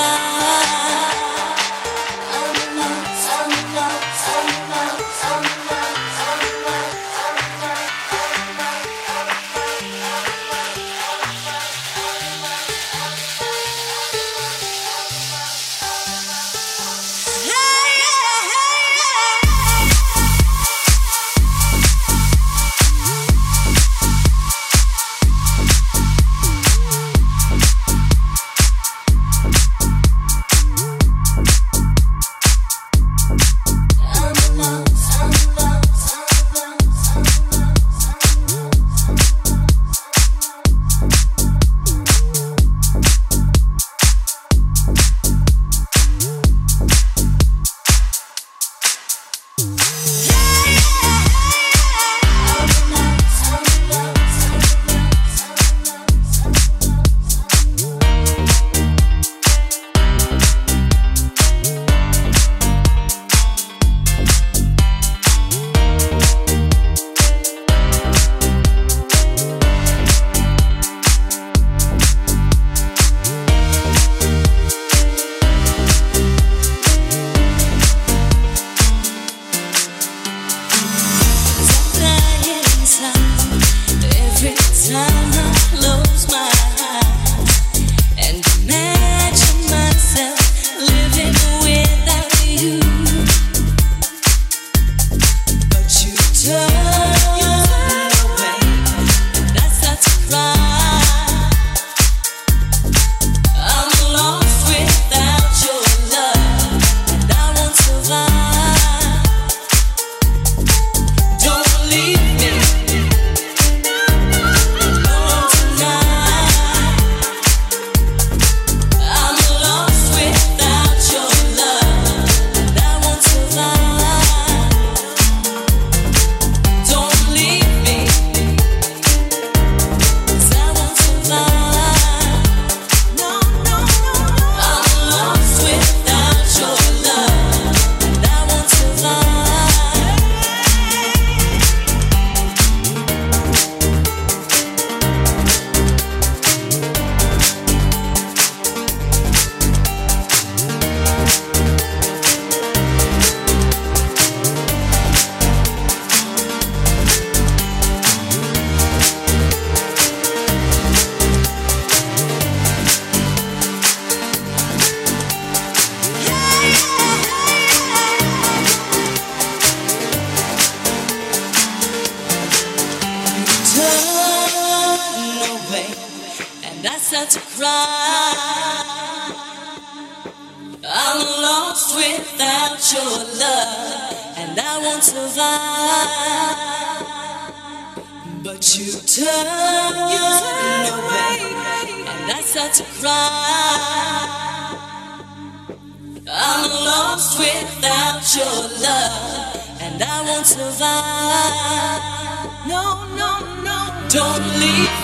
far.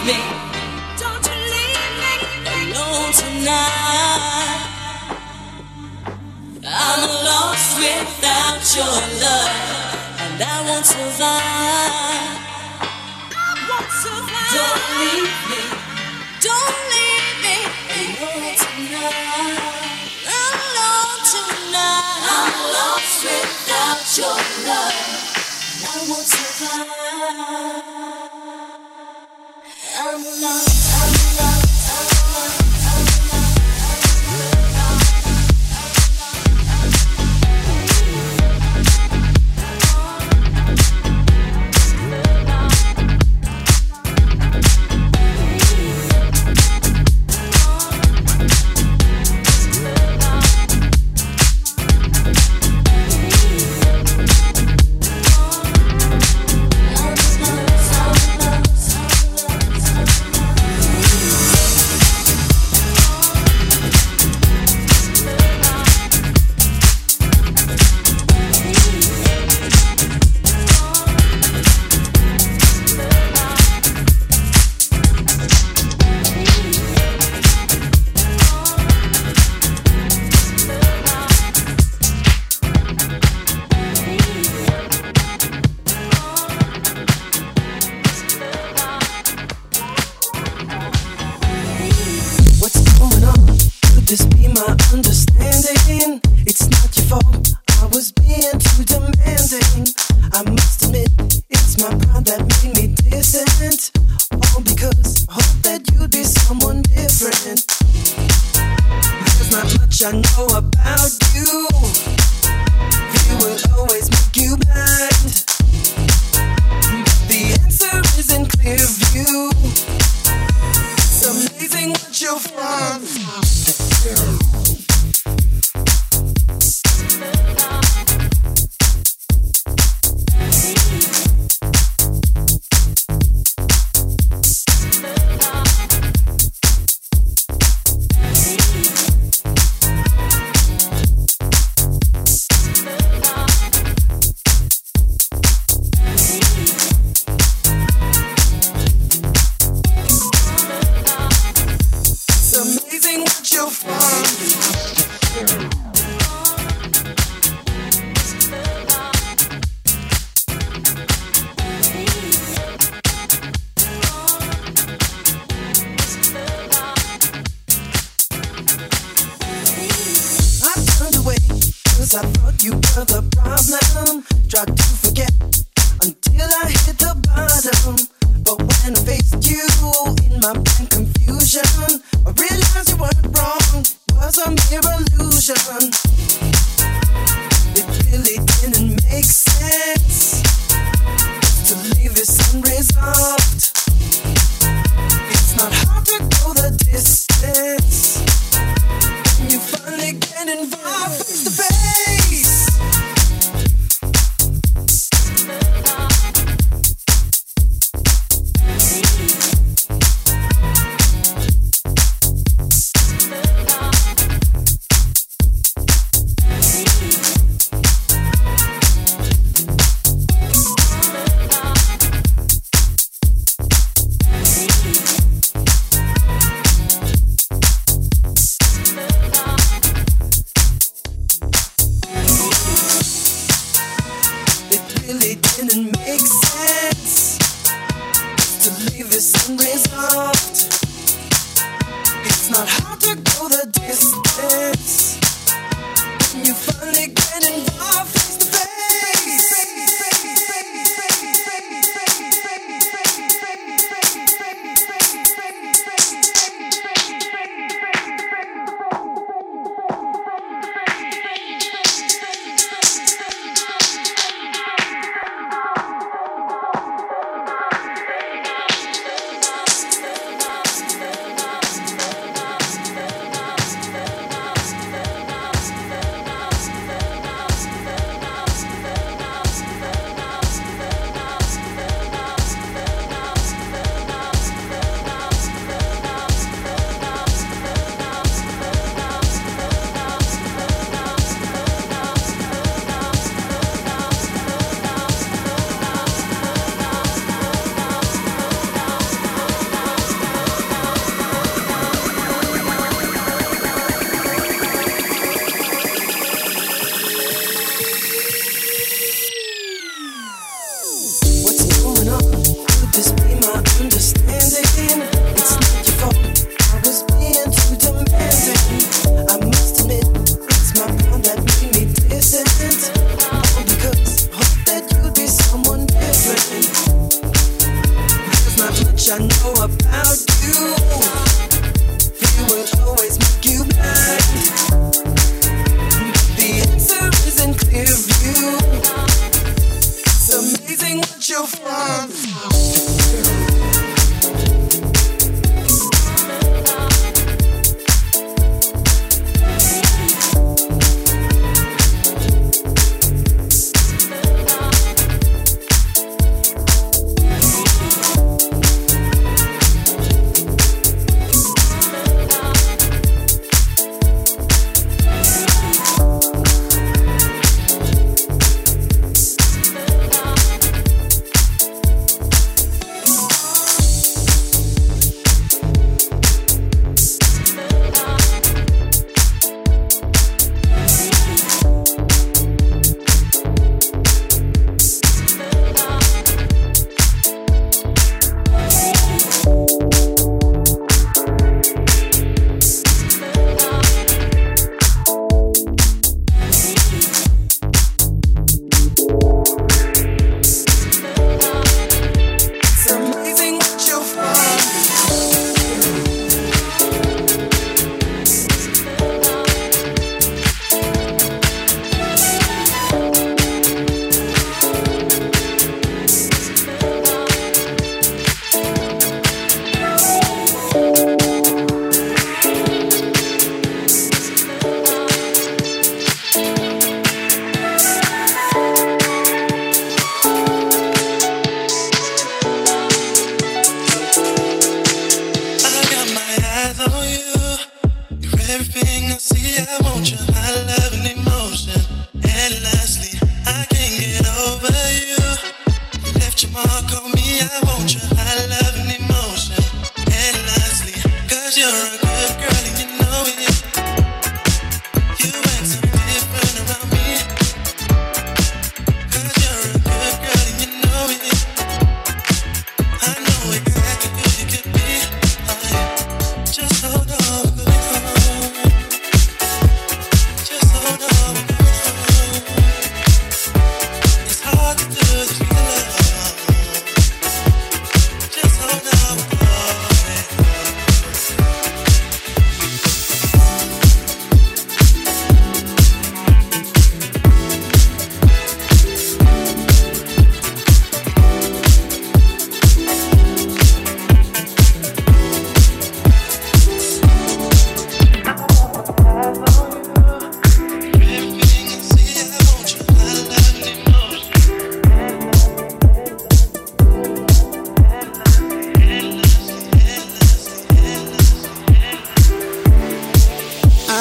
Don't leave me alone tonight. I'm lost without your love, and I won't survive. Don't leave me. Don't leave me alone tonight. Alone tonight. I'm lost without your love, and I won't survive. I'm not. I'm I know about you.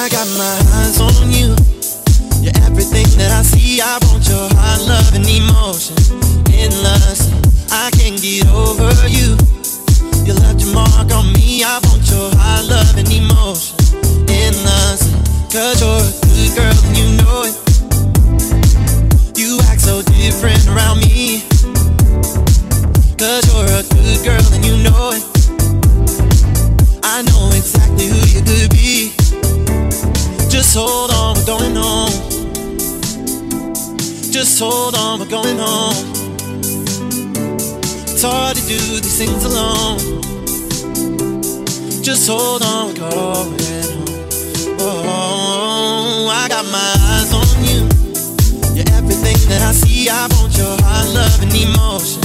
I got my eyes on you. You're everything that I see. I want your hot love and emotion endless. I can't get over you. You left your mark on me. I want your hot love and emotion and. Cause you're a good girl and you know it. You act so different around me. Cause you're a good girl and you know it. I know exactly who you could be. Just hold on, we're going home. Just hold on, we're going home. It's hard to do these things alone. Just hold on, we're going home. Oh, I got my eyes on you. You're everything that I see. I want your heart, love, and emotion.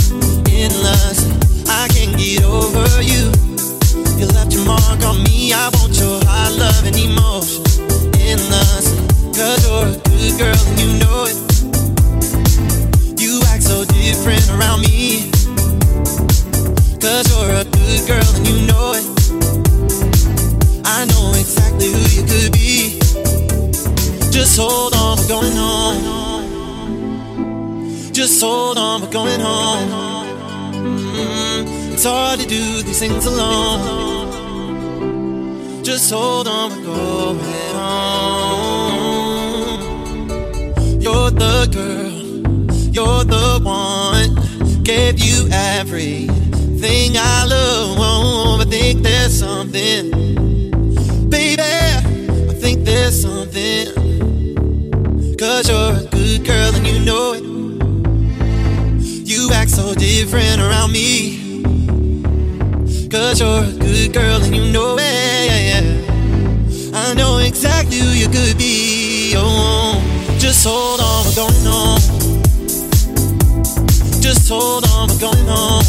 In lust, I can't get over you. You left your mark on me. I want your heart, love, and emotion in us. Cause you're a good girl and you know it. You act so different around me. Cause you're a good girl and you know it. I know exactly who you could be. Just hold on, we're going home. Just hold on, we're going home. Mm-hmm. It's hard to do these things alone. Just hold on, we're going home. You're the girl, you're the one. Gave you everything I love. Oh, I think there's something, baby. I think there's something. Cause you're a good girl and you know it. You act so different around me. Cause you're a good girl and you know it. I know exactly who you could be. Oh just hold on, we're going on. Just hold on, we're going on.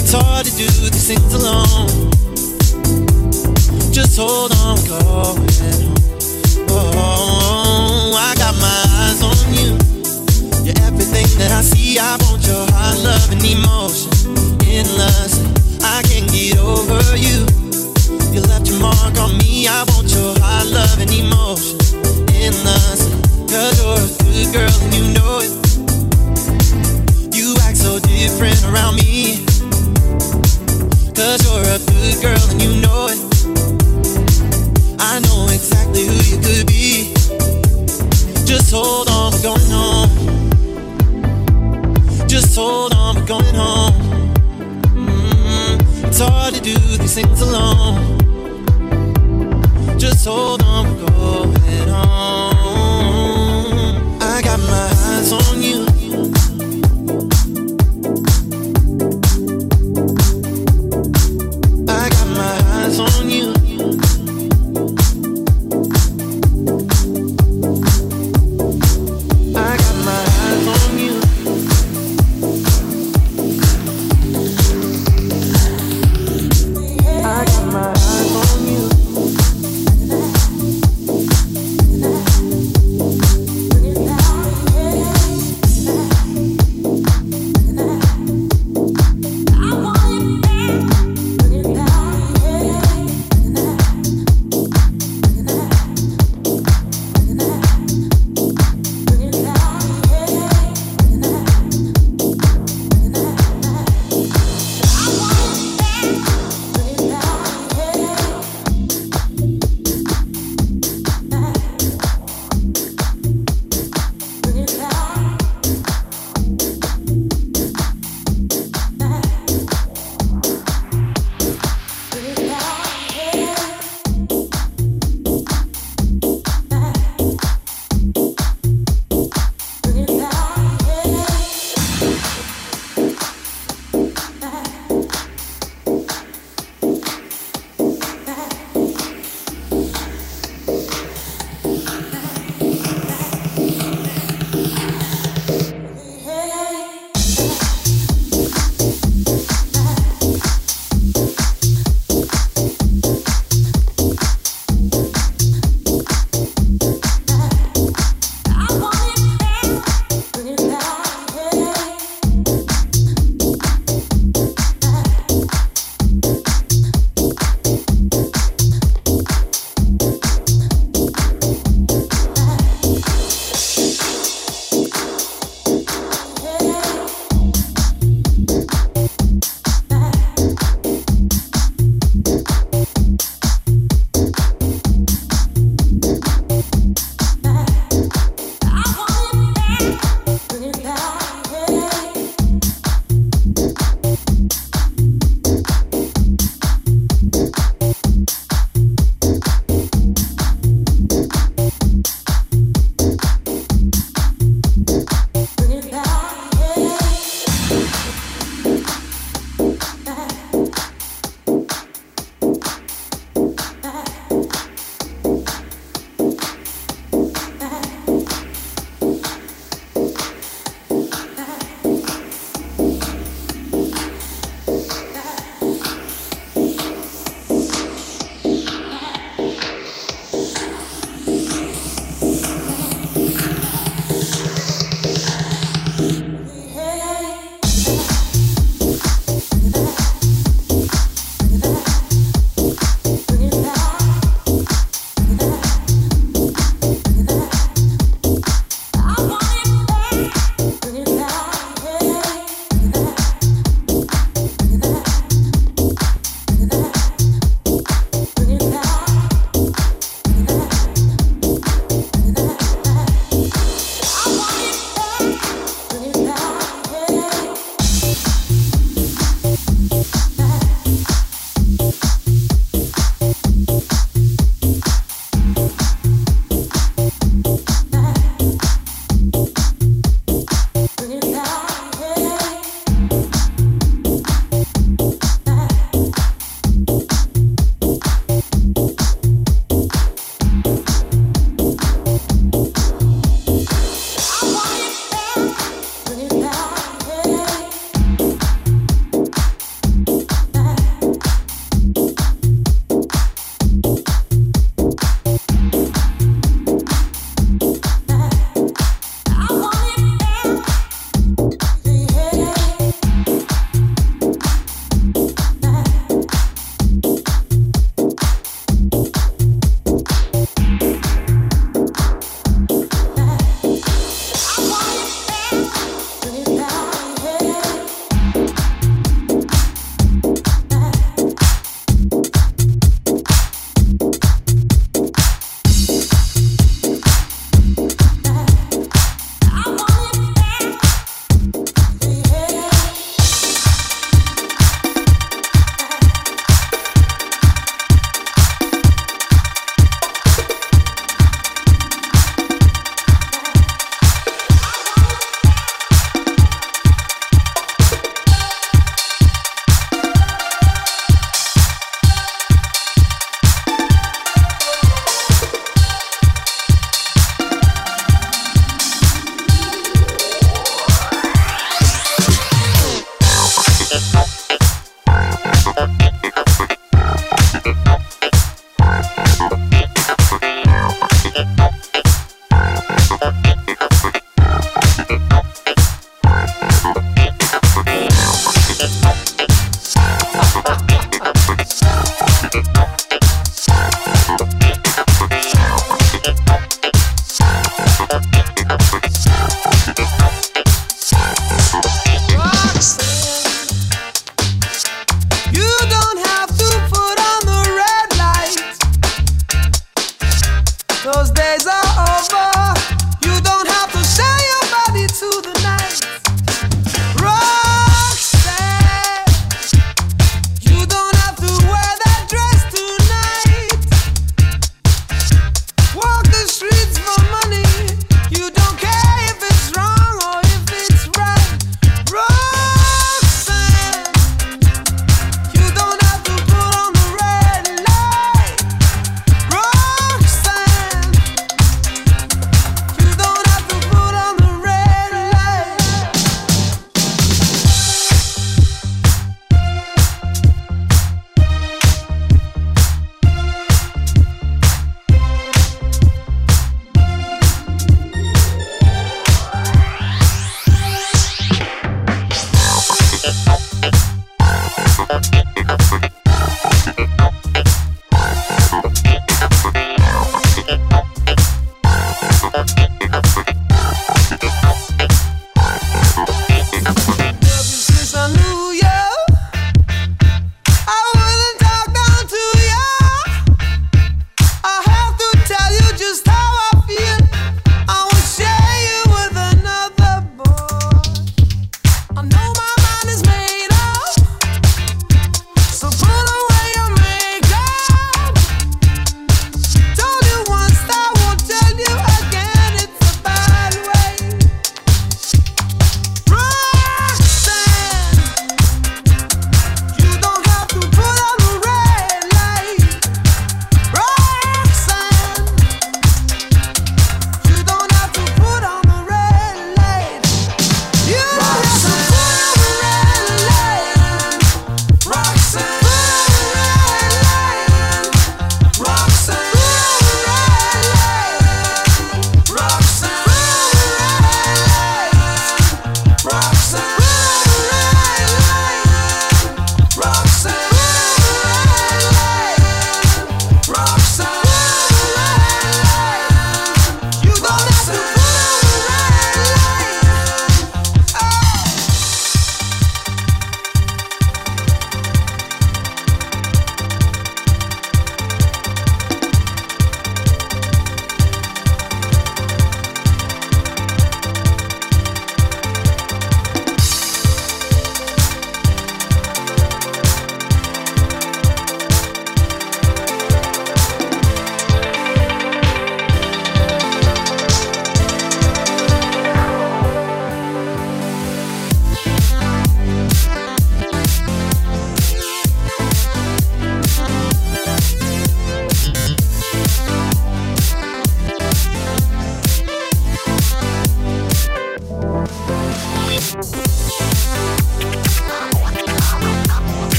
It's hard to do these things alone. Just hold on, we're going on. Oh, I got my eyes on you. You're everything that I see. I want your heart, love, and emotion. Endless, I can't get over you. You left your mark on me. I want your heart, love, and emotion. Endless, cause you're a good girl and you know it. You act so different around me. Cause you're a good girl and you know it. I know exactly who you could be. Just hold on, we're going home. Just hold on, we're going home. Mm, it's hard to do these things alone. Just hold on, we're going home.